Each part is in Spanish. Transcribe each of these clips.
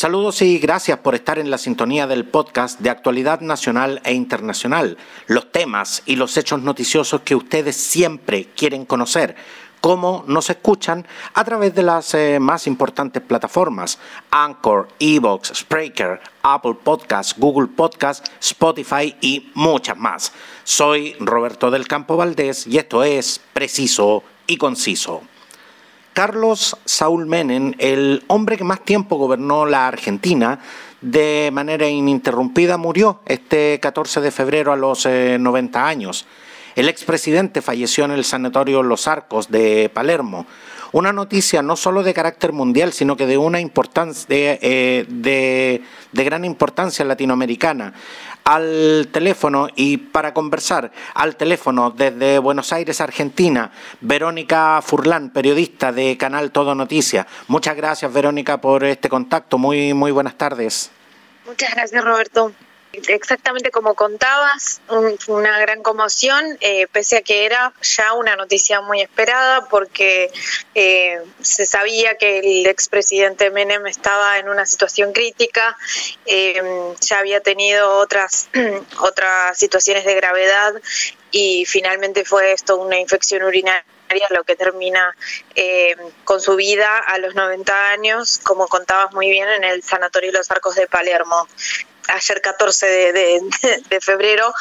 Saludos y gracias por estar en la sintonía del podcast de actualidad nacional e internacional, los temas y los hechos noticiosos que ustedes siempre quieren conocer cómo nos escuchan a través de las eh, más importantes plataformas, Anchor, Evox, Spreaker, Apple Podcasts, Google Podcasts, Spotify y muchas más. Soy Roberto del Campo Valdés y esto es Preciso y Conciso. Carlos Saúl Menem, el hombre que más tiempo gobernó la Argentina, de manera ininterrumpida murió este 14 de febrero a los 90 eh, años. El expresidente falleció en el Sanatorio Los Arcos de Palermo. Una noticia no solo de carácter mundial, sino que de una importancia, de, eh, gran importancia latinoamericana. Al teléfono y para conversar al teléfono desde Buenos Aires, Argentina, Verónica Furlán, periodista de Canal Todo Noticias. Muchas gracias, Verónica, por este contacto. Muy, muy buenas tardes. Muchas gracias, Roberto. Exactamente como contabas, una gran conmoción, eh, pese a que era ya una noticia muy esperada, porque eh, se sabía que el expresidente Menem estaba en una situación crítica, eh, ya había tenido otras, otras situaciones de gravedad y finalmente fue esto una infección urinaria lo que termina con su vida a los 90 años, como contabas muy bien, en el Sanatorio Los Arcos de Palermo ayer 14 de, febrero.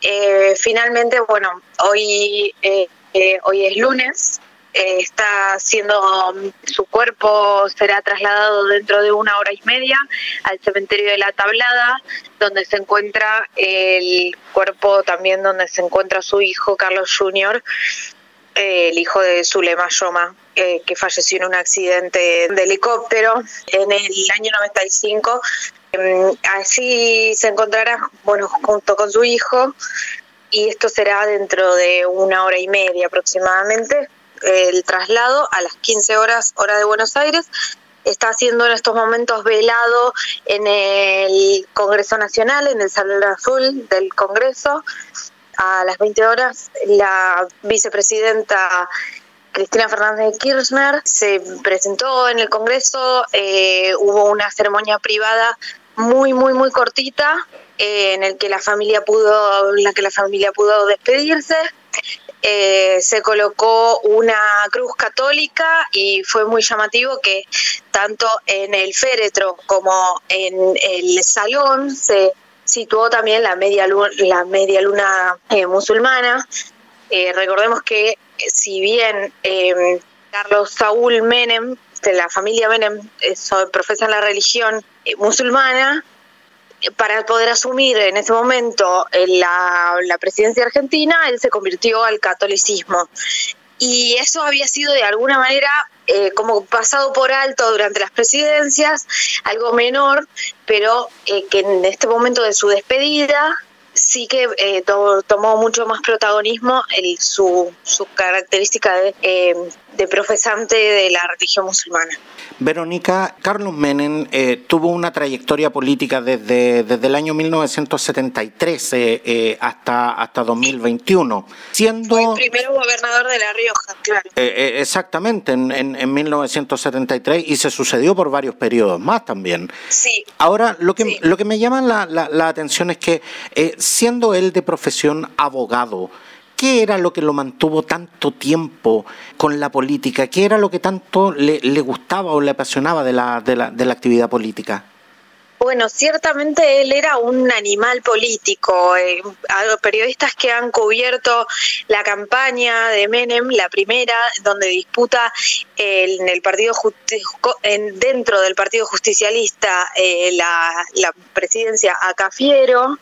Eh, finalmente, bueno, hoy, eh, eh, hoy es lunes, está siendo su cuerpo será trasladado dentro de una hora y media al cementerio de la Tablada, donde se encuentra el cuerpo también donde se encuentra su hijo Carlos Jr., el hijo de Zulema Yoma, que falleció en un accidente de helicóptero en el año 95 Em, así se encontrará, bueno, junto con su hijo, y esto será dentro de una hora y media aproximadamente. El traslado a las 15 horas, hora de Buenos Aires, está siendo en estos momentos velado en el Congreso Nacional, en el Salón Azul del Congreso. A las 20 horas, la vicepresidenta Cristina Fernández de Kirchner se presentó en el Congreso, eh, hubo una ceremonia privada muy, muy, muy cortita, eh, en el que la familia pudo, en la que la familia pudo despedirse. Eh, se colocó una cruz católica y fue muy llamativo que tanto en el féretro como en el salón se situó también la media luna, la media luna eh, musulmana. recordemos que si bien Carlos Saúl Menem, de la familia Menem, profesa la religión eh, musulmana para poder asumir en ese momento eh, la, la presidencia argentina, él se convirtió al catolicismo. Y eso había sido de alguna manera eh, como pasado por alto durante las presidencias, algo menor, pero que en este momento de su despedida sí que eh, tomó mucho más protagonismo su, su característica de, eh, de, profesante de la religión musulmana. Verónica, Carlos Menem eh, tuvo una trayectoria política desde, desde el año 1973 hasta, hasta 2021, siendo... Fue el primero gobernador de La Rioja, claro. exactamente, en, en, 1973 y se sucedió por varios periodos más también. Sí. Ahora, lo que, lo que me llama la, la, la atención es que siendo él de profesión abogado, ¿qué era lo que lo mantuvo tanto tiempo con la política? ¿Qué era lo que tanto le, gustaba o le apasionaba de la, de la, actividad política? Bueno, ciertamente él era un animal político. Eh, periodistas que han cubierto la campaña de Menem, la primera, donde disputa en el partido en, dentro del Partido Justicialista eh, la, la, presidencia a Cafiero,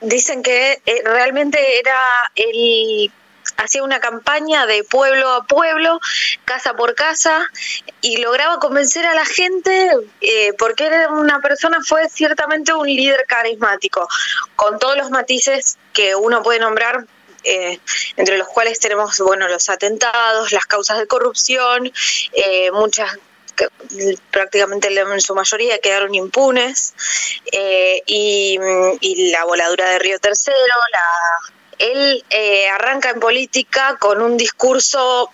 dicen que eh, realmente era el hacía una campaña de pueblo a pueblo, casa por casa, y lograba convencer a la gente eh, porque era una persona, fue ciertamente un líder carismático, con todos los matices que uno puede nombrar. Eh, entre los cuales tenemos bueno los atentados, las causas de corrupción, muchas prácticamente en su mayoría quedaron impunes, eh, y, la voladura de Río Tercero, la, él eh, arranca en política con un discurso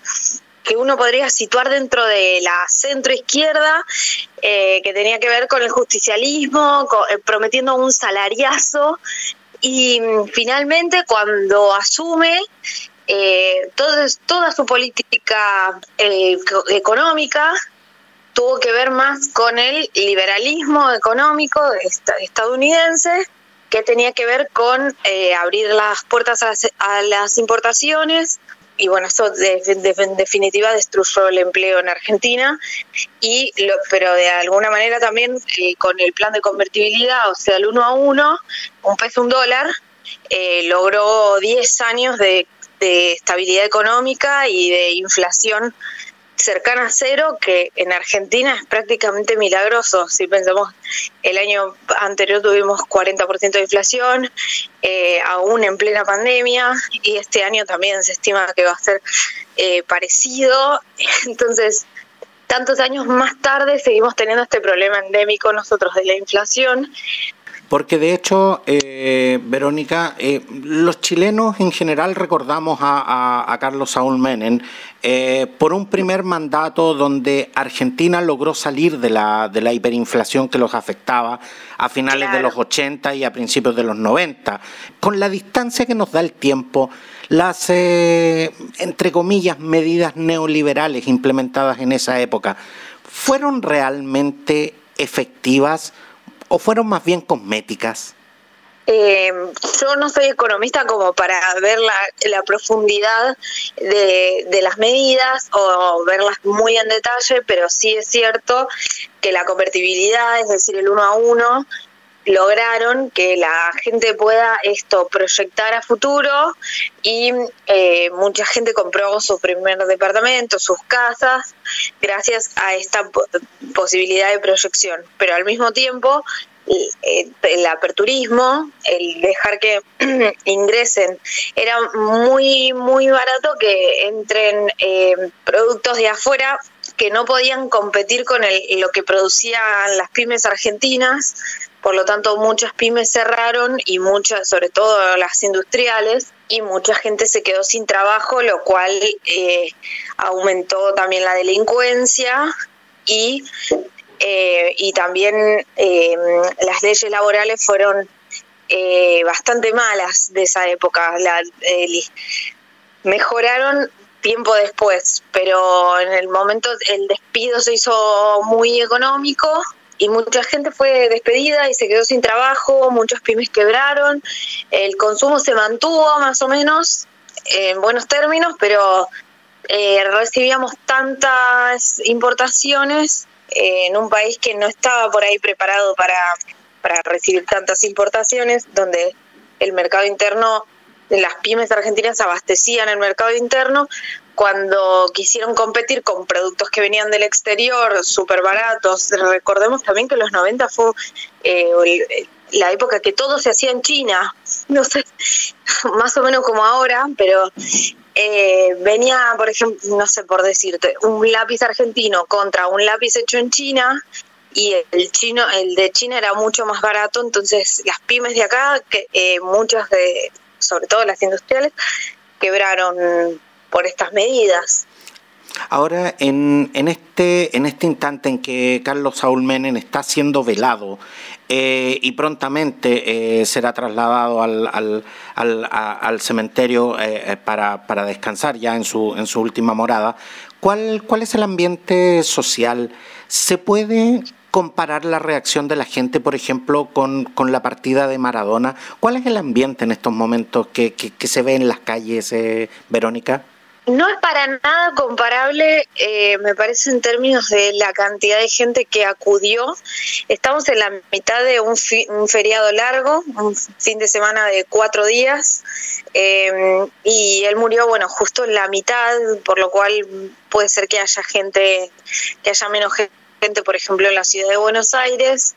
que uno podría situar dentro de la centroizquierda, eh, que tenía que ver con el justicialismo, eh, prometiendo un salariazo, y mm, finalmente cuando asume eh, toda su política económica tuvo que ver más con el liberalismo económico estadounidense que tenía que ver con abrir las puertas a las importaciones, y bueno, eso de, en definitiva destruyó el empleo en Argentina, y lo, pero de alguna manera también eh, con el plan de convertibilidad, o sea, el uno a uno, un peso, un dólar, eh, logró 10 años de estabilidad económica y de inflación cercana a cero, que en Argentina es prácticamente milagroso. Si pensamos, el año anterior tuvimos 40% de inflación, eh, aún en plena pandemia, y este año también se estima que va a ser eh, parecido. Entonces, tantos años más tarde seguimos teniendo este problema endémico nosotros de la inflación. Porque de hecho, eh, Verónica, eh, los chilenos en general recordamos a, Carlos Saúl Menem eh, por un primer mandato donde Argentina logró salir de la, de la hiperinflación que los afectaba a finales de los 80 y a principios de los 90. Con la distancia que nos da el tiempo, las, entre comillas, medidas neoliberales implementadas en esa época, ¿fueron realmente efectivas? O fueron más bien cosméticas? Eh, yo no soy economista como para ver la, profundidad de, de, las medidas o verlas muy en detalle, pero sí es cierto que la convertibilidad, es decir, el uno a uno, lograron que la gente pueda esto proyectar a futuro y eh, mucha gente compró su primer departamento, sus casas, gracias a esta posibilidad de proyección. Pero al mismo tiempo, el aperturismo, el dejar que ingresen, era muy, muy barato que entren eh, productos de afuera que no podían competir con lo que producían las pymes argentinas por lo tanto muchas pymes cerraron y muchas, sobre todo las industriales, y mucha gente se quedó sin trabajo, lo cual eh, aumentó también la delincuencia y, eh, y también eh, las leyes laborales fueron bastante malas de esa época. La, mejoraron tiempo después, pero en el momento el despido se hizo muy económico y mucha gente fue despedida y se quedó sin trabajo, muchos pymes quebraron, el consumo se mantuvo más o menos en buenos términos, pero eh, recibíamos tantas importaciones eh, en un país que no estaba por ahí preparado para, para recibir tantas importaciones, donde el mercado interno, las pymes argentinas abastecían el mercado interno, cuando quisieron competir con productos que venían del exterior, súper baratos. Recordemos también que los 90 fue eh, la época que todo se hacía en China, no sé, más o menos como ahora, pero eh, venía, por ejemplo, no sé por decirte, un lápiz argentino contra un lápiz hecho en China y el chino, el de China era mucho más barato, entonces las pymes de acá, que eh, muchas de, sobre todo las industriales, quebraron por estas medidas. Ahora, en, en, este, en este instante en que Carlos Saúl Menem está siendo velado eh, y prontamente eh, será trasladado al, al, al, cementerio eh, para, para, descansar ya en su, en su última morada, ¿cuál, ¿cuál es el ambiente social? ¿Se puede comparar la reacción de la gente, por ejemplo, con, con la partida de Maradona? ¿Cuál es el ambiente en estos momentos que, que, que se ve en las calles, Verónica? No es para nada comparable, eh, me parece, en términos de la cantidad de gente que acudió. Estamos en la mitad de un, feriado largo, un fin de semana de cuatro días, eh, y él murió, bueno, justo en la mitad, por lo cual puede ser que haya gente, que haya menos gente por ejemplo, en la ciudad de Buenos Aires,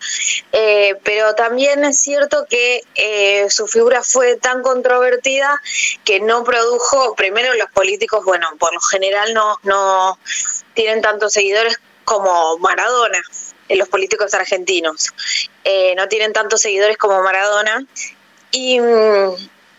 eh, pero también es cierto que eh, su figura fue tan controvertida que no produjo, primero los políticos, bueno, por lo general no, no tienen tantos seguidores como Maradona, eh, los políticos argentinos, no tienen tantos seguidores como Maradona, y...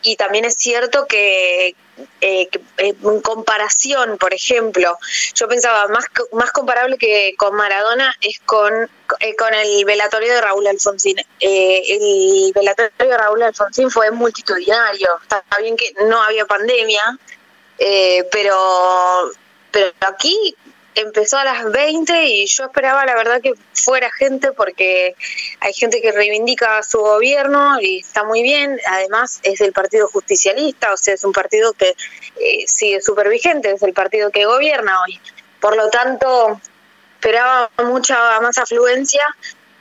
Y también es cierto que, eh, eh, en comparación, por ejemplo, yo pensaba más, más comparable que con Maradona es con, eh, con el velatorio de Raúl Alfonsín. el velatorio de Raúl Alfonsín fue multitudinario, está bien que no había pandemia, pero, pero aquí empezó a las 20 y yo esperaba la verdad que fuera gente porque hay gente que reivindica su gobierno y está muy bien, además es del Partido Justicialista, o sea, es un partido que eh, sigue súper vigente, es el partido que gobierna hoy. Por lo tanto, esperaba mucha más afluencia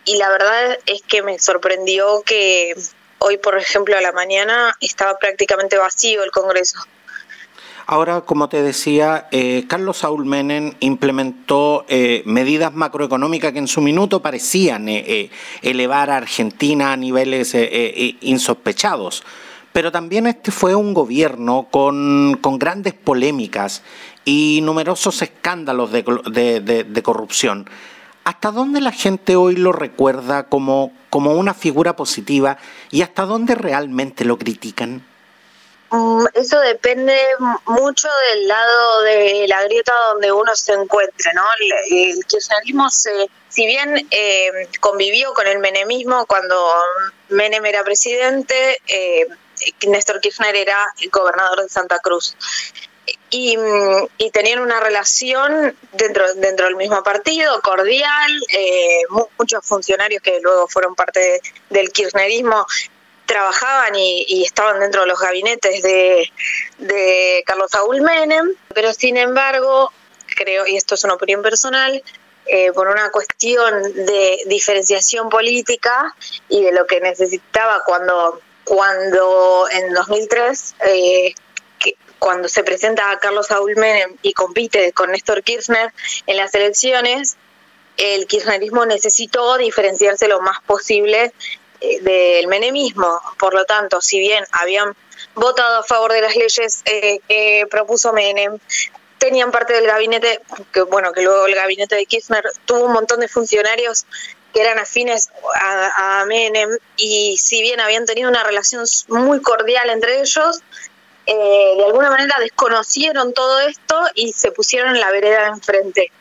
y la verdad es que me sorprendió que hoy, por ejemplo, a la mañana estaba prácticamente vacío el Congreso. Ahora, como te decía, eh, Carlos Saúl Menem implementó eh, medidas macroeconómicas que en su minuto parecían eh, elevar a Argentina a niveles insospechados. Pero también este fue un gobierno con, grandes polémicas y numerosos escándalos de, corrupción. ¿Hasta dónde la gente hoy lo recuerda como, como una figura positiva y hasta dónde realmente lo critican? Mm, eso depende mucho del lado de la grieta donde uno se encuentre, ¿no? El, kirchnerismo, se, si bien eh, convivió con el menemismo cuando Menem era presidente, eh, Néstor Kirchner era gobernador de Santa Cruz. Y, tenían una relación dentro, dentro del mismo partido, cordial, eh, muchos funcionarios que luego fueron parte del kirchnerismo trabajaban y, estaban dentro de los gabinetes de, de Carlos Saúl Menem, pero sin embargo, creo, y esto es una opinión personal, eh, por una cuestión de diferenciación política y de lo que necesitaba cuando, cuando en 2003, eh, cuando se presenta a Carlos Saúl Menem y compite con Néstor Kirchner en las elecciones, el kirchnerismo necesitó diferenciarse lo más posible del menemismo. Por lo tanto, si bien habían votado a favor de las leyes eh, que propuso Menem, tenían parte del gabinete, que bueno, que luego el gabinete de Kirchner tuvo un montón de funcionarios que eran afines a, Menem y si bien habían tenido una relación muy cordial entre ellos, eh, de alguna manera desconocieron todo esto y se pusieron en la vereda enfrente.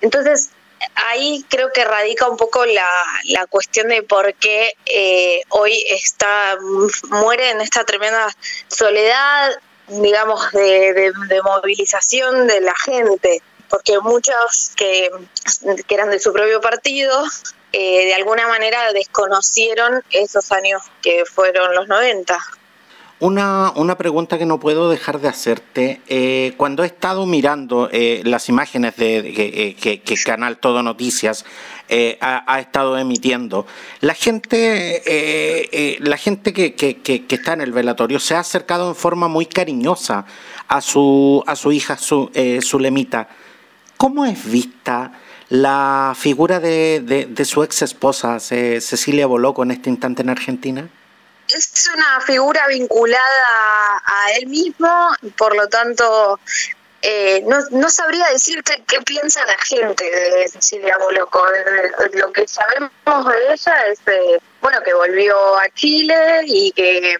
Entonces, ahí creo que radica un poco la, la cuestión de por qué eh, hoy está muere en esta tremenda soledad, digamos, de, movilización de la gente, porque muchos que, que eran de su propio partido, eh, de alguna manera desconocieron esos años que fueron los 90. Una, una, pregunta que no puedo dejar de hacerte. Eh, cuando he estado mirando eh, las imágenes de, eh, que, Canal Todo Noticias ha, estado emitiendo, la gente, la gente que, que, está en el velatorio se ha acercado en forma muy cariñosa a su, a su hija su, Zulemita. ¿Cómo es vista la figura de, de, de su ex esposa, Cecilia Boloco, en este instante en Argentina? Es una figura vinculada a él mismo, por lo tanto, eh, no, no, sabría decirte qué piensa la gente de Cecilia Boloco. Lo que sabemos de ella es, eh, bueno, que volvió a Chile y que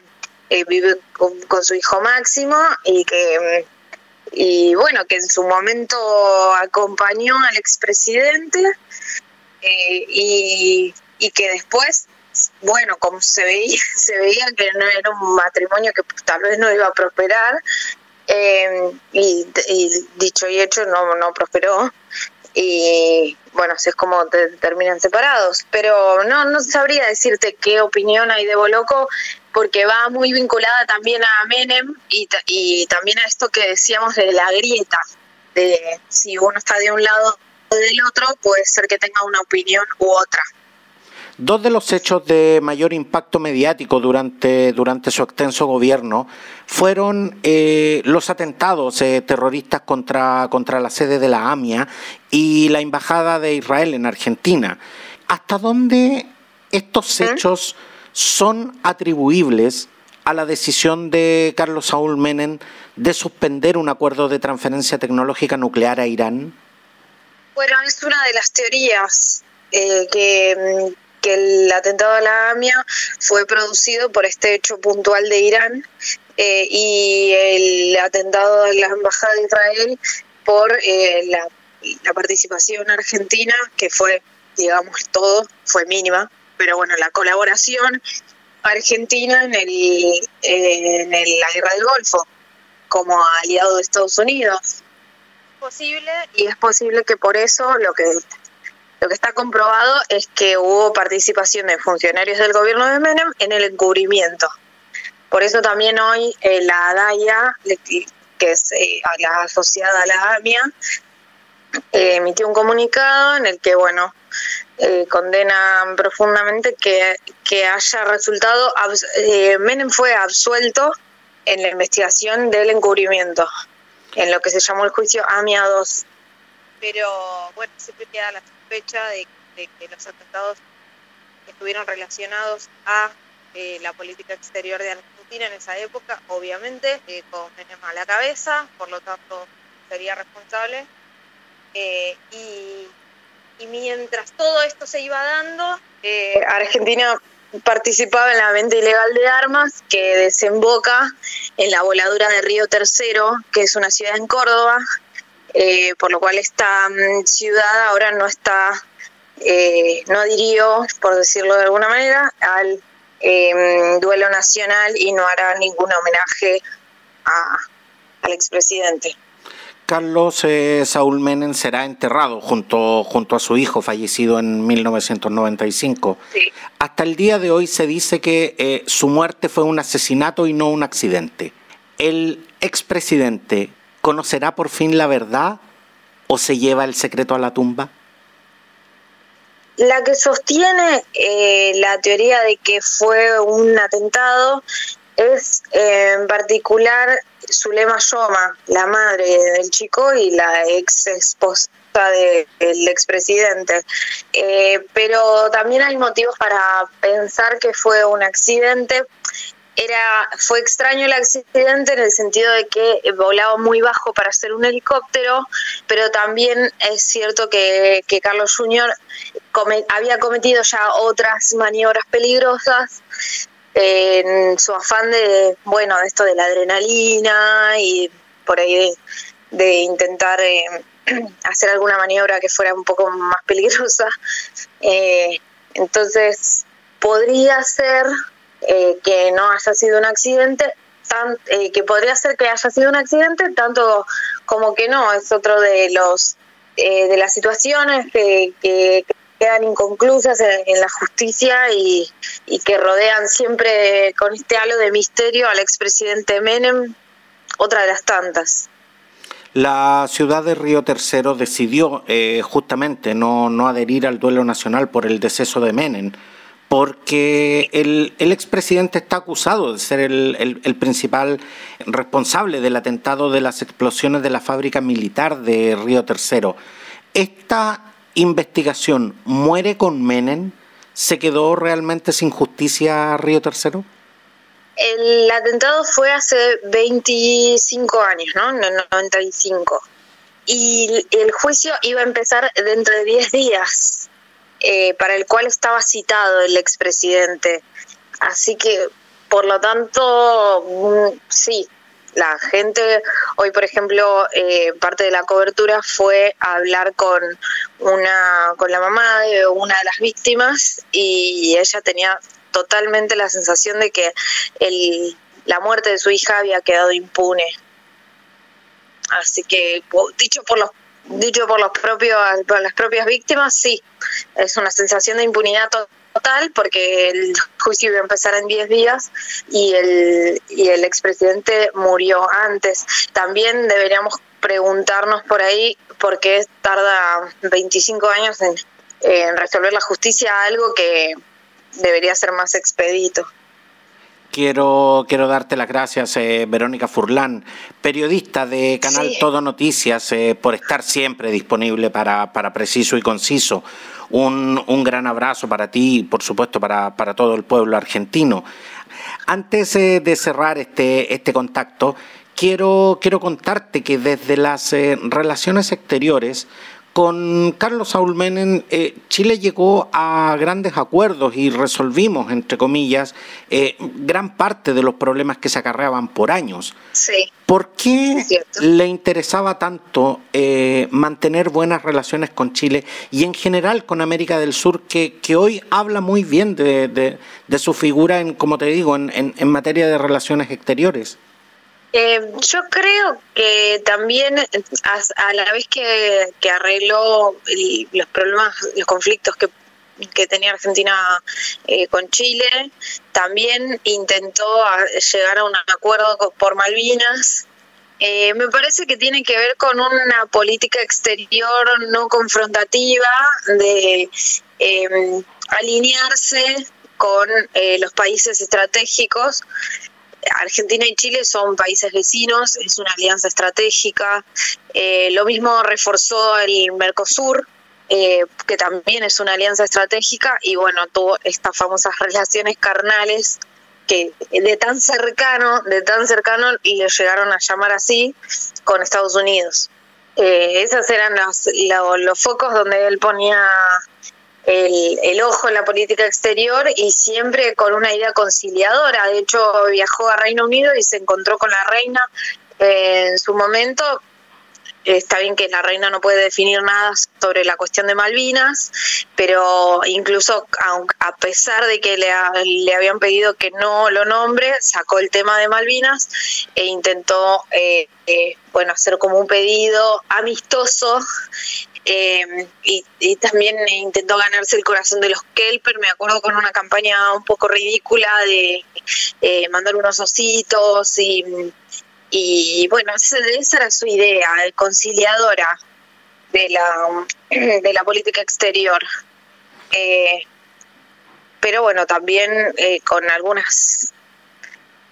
eh, vive con, su hijo Máximo y que, y bueno, que en su momento acompañó al expresidente y, y que después bueno, como se veía, se veía que no era un matrimonio que tal vez no iba a prosperar, eh, y, dicho y hecho no, no prosperó, y bueno, así es como terminan separados. Pero no, no sabría decirte qué opinión hay de Boloco, porque va muy vinculada también a Menem y, y también a esto que decíamos de la grieta, de si uno está de un lado o del otro, puede ser que tenga una opinión u otra. Dos de los hechos de mayor impacto mediático durante, durante su extenso gobierno fueron eh, los atentados eh, terroristas contra, contra la sede de la AMIA y la Embajada de Israel en Argentina. ¿Hasta dónde estos ¿Eh? hechos son atribuibles a la decisión de Carlos Saúl Menem de suspender un acuerdo de transferencia tecnológica nuclear a Irán? Bueno, es una de las teorías que, que el atentado a la AMIA fue producido por este hecho puntual de Irán, eh, y el atentado a la Embajada de Israel por eh, la, participación argentina, que fue, digamos, todo, fue mínima, pero bueno, la colaboración argentina en, el, en la guerra del Golfo como aliado de Estados Unidos. Posible y es posible que por eso lo que lo que está comprobado es que hubo participación de funcionarios del gobierno de Menem en el encubrimiento. Por eso también hoy eh, la ADAIA, que es eh, la asociada a la AMIA, eh, emitió un comunicado en el que, bueno, condena profundamente que, haya resultado, Menem fue absuelto en la investigación del encubrimiento, en lo que se llamó el juicio AMIA 2. Pero, bueno, siempre queda la fecha de, que los atentados estuvieron relacionados a eh, la política exterior de Argentina en esa época, obviamente, eh, con Menem a la cabeza, por lo tanto sería responsable. Eh, y, mientras todo esto se iba dando, Argentina participaba en la venta ilegal de armas que desemboca en la voladura de Río Tercero, que es una ciudad en Córdoba, eh, por lo cual esta mm, ciudad ahora no está, eh, no adhirió, por decirlo de alguna manera, al em, duelo nacional y no hará ningún homenaje al expresidente. Carlos eh, Saúl Menem será enterrado junto, junto a su hijo fallecido en 1995. Hasta el día de hoy se dice que su muerte fue un asesinato y no un accidente. El expresidente ¿Conocerá por fin la verdad o se lleva el secreto a la tumba? La que sostiene eh, la teoría de que fue un atentado es eh, en particular Zulema Yoma, la madre del chico y la ex esposa del expresidente. Eh, pero también hay motivos para pensar que fue un accidente era fue extraño el accidente en el sentido de que volaba muy bajo para ser un helicóptero, pero también es cierto que, Carlos Jr. había cometido ya otras maniobras peligrosas en su afán de, bueno, de esto de la adrenalina y por ahí de, intentar eh, hacer alguna maniobra que fuera un poco más peligrosa. Eh, entonces, podría ser eh, que no haya sido un accidente, tan, eh, que podría ser que haya sido un accidente, tanto como que no, es otro de los eh, de las situaciones que, quedan inconclusas en, la justicia y, que rodean siempre con este halo de misterio al expresidente Menem, otra de las tantas. La ciudad de Río Tercero decidió justamente no, no adherir al duelo nacional por el deceso de Menem porque el, expresidente está acusado de ser el, principal responsable del atentado de las explosiones de la fábrica militar de Río Tercero. ¿Esta investigación muere con Menem? ¿Se quedó realmente sin justicia Río Tercero? El atentado fue hace 25 años, ¿no? En el 95. Y el juicio iba a empezar dentro de 10 días. Eh, para el cual estaba citado el expresidente. Así que, por lo tanto, mm, sí, la gente, hoy por ejemplo, eh, parte de la cobertura fue hablar con una, con la mamá de una de las víctimas y ella tenía totalmente la sensación de que el, la muerte de su hija había quedado impune. Así que, dicho por los dicho por los propios por las propias víctimas, sí, es una sensación de impunidad total porque el juicio iba a empezar en 10 días y el, y el expresidente murió antes. También deberíamos preguntarnos por ahí por qué tarda 25 años en, en resolver la justicia algo que debería ser más expedito. Quiero, quiero darte las gracias, eh, Verónica Furlán, periodista de Canal Todo Noticias, eh, por estar siempre disponible para, para Preciso y Conciso. Un, un, gran abrazo para ti y, por supuesto, para, para todo el pueblo argentino. Antes eh, de cerrar este, este contacto, quiero, quiero contarte que desde las relaciones exteriores Con Carlos Saúl Menem, eh, Chile llegó a grandes acuerdos y resolvimos, entre comillas, eh, gran parte de los problemas que se acarreaban por años. Sí. ¿Por qué le interesaba tanto eh, mantener buenas relaciones con Chile y en general con América del Sur, que, que hoy habla muy bien de, de, su figura, en, como te digo, en, en materia de relaciones exteriores? Eh, yo creo que también a, la vez que, arregló los problemas, los conflictos que, tenía Argentina eh, con Chile, también intentó llegar a un acuerdo por Malvinas. Eh, me parece que tiene que ver con una política exterior no confrontativa de alinearse con los países estratégicos Argentina y Chile son países vecinos, es una alianza estratégica. Eh, lo mismo reforzó el Mercosur, eh, que también es una alianza estratégica, y bueno, tuvo estas famosas relaciones carnales que de tan cercano, de tan cercano, y le llegaron a llamar así con Estados Unidos. Eh, esos eran los, los focos donde él ponía el, ojo en la política exterior y siempre con una idea conciliadora. De hecho, viajó a Reino Unido y se encontró con la reina eh, en su momento. Está bien que la reina no puede definir nada sobre la cuestión de Malvinas, pero incluso a pesar de que le, le habían pedido que no lo nombre, sacó el tema de Malvinas e intentó eh, eh, bueno hacer como un pedido amistoso eh, y, también intentó ganarse el corazón de los Kelper, me acuerdo con una campaña un poco ridícula de eh, mandar unos ositos y, y bueno, esa, era su idea, conciliadora de la, de la política exterior. Eh, pero bueno, también con algunas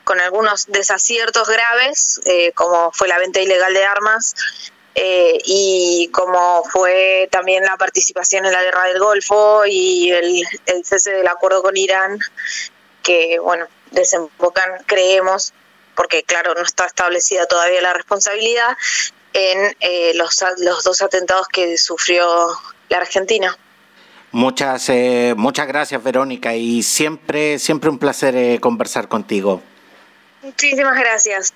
con algunos desaciertos graves, como fue la venta ilegal de armas, eh, y como fue también la participación en la guerra del Golfo y el, cese del acuerdo con Irán, que bueno, desembocan, creemos, porque claro, no está establecida todavía la responsabilidad, en eh, los, los dos atentados que sufrió la Argentina. Muchas, eh, muchas gracias, Verónica, y siempre, siempre un placer conversar contigo. Muchísimas gracias.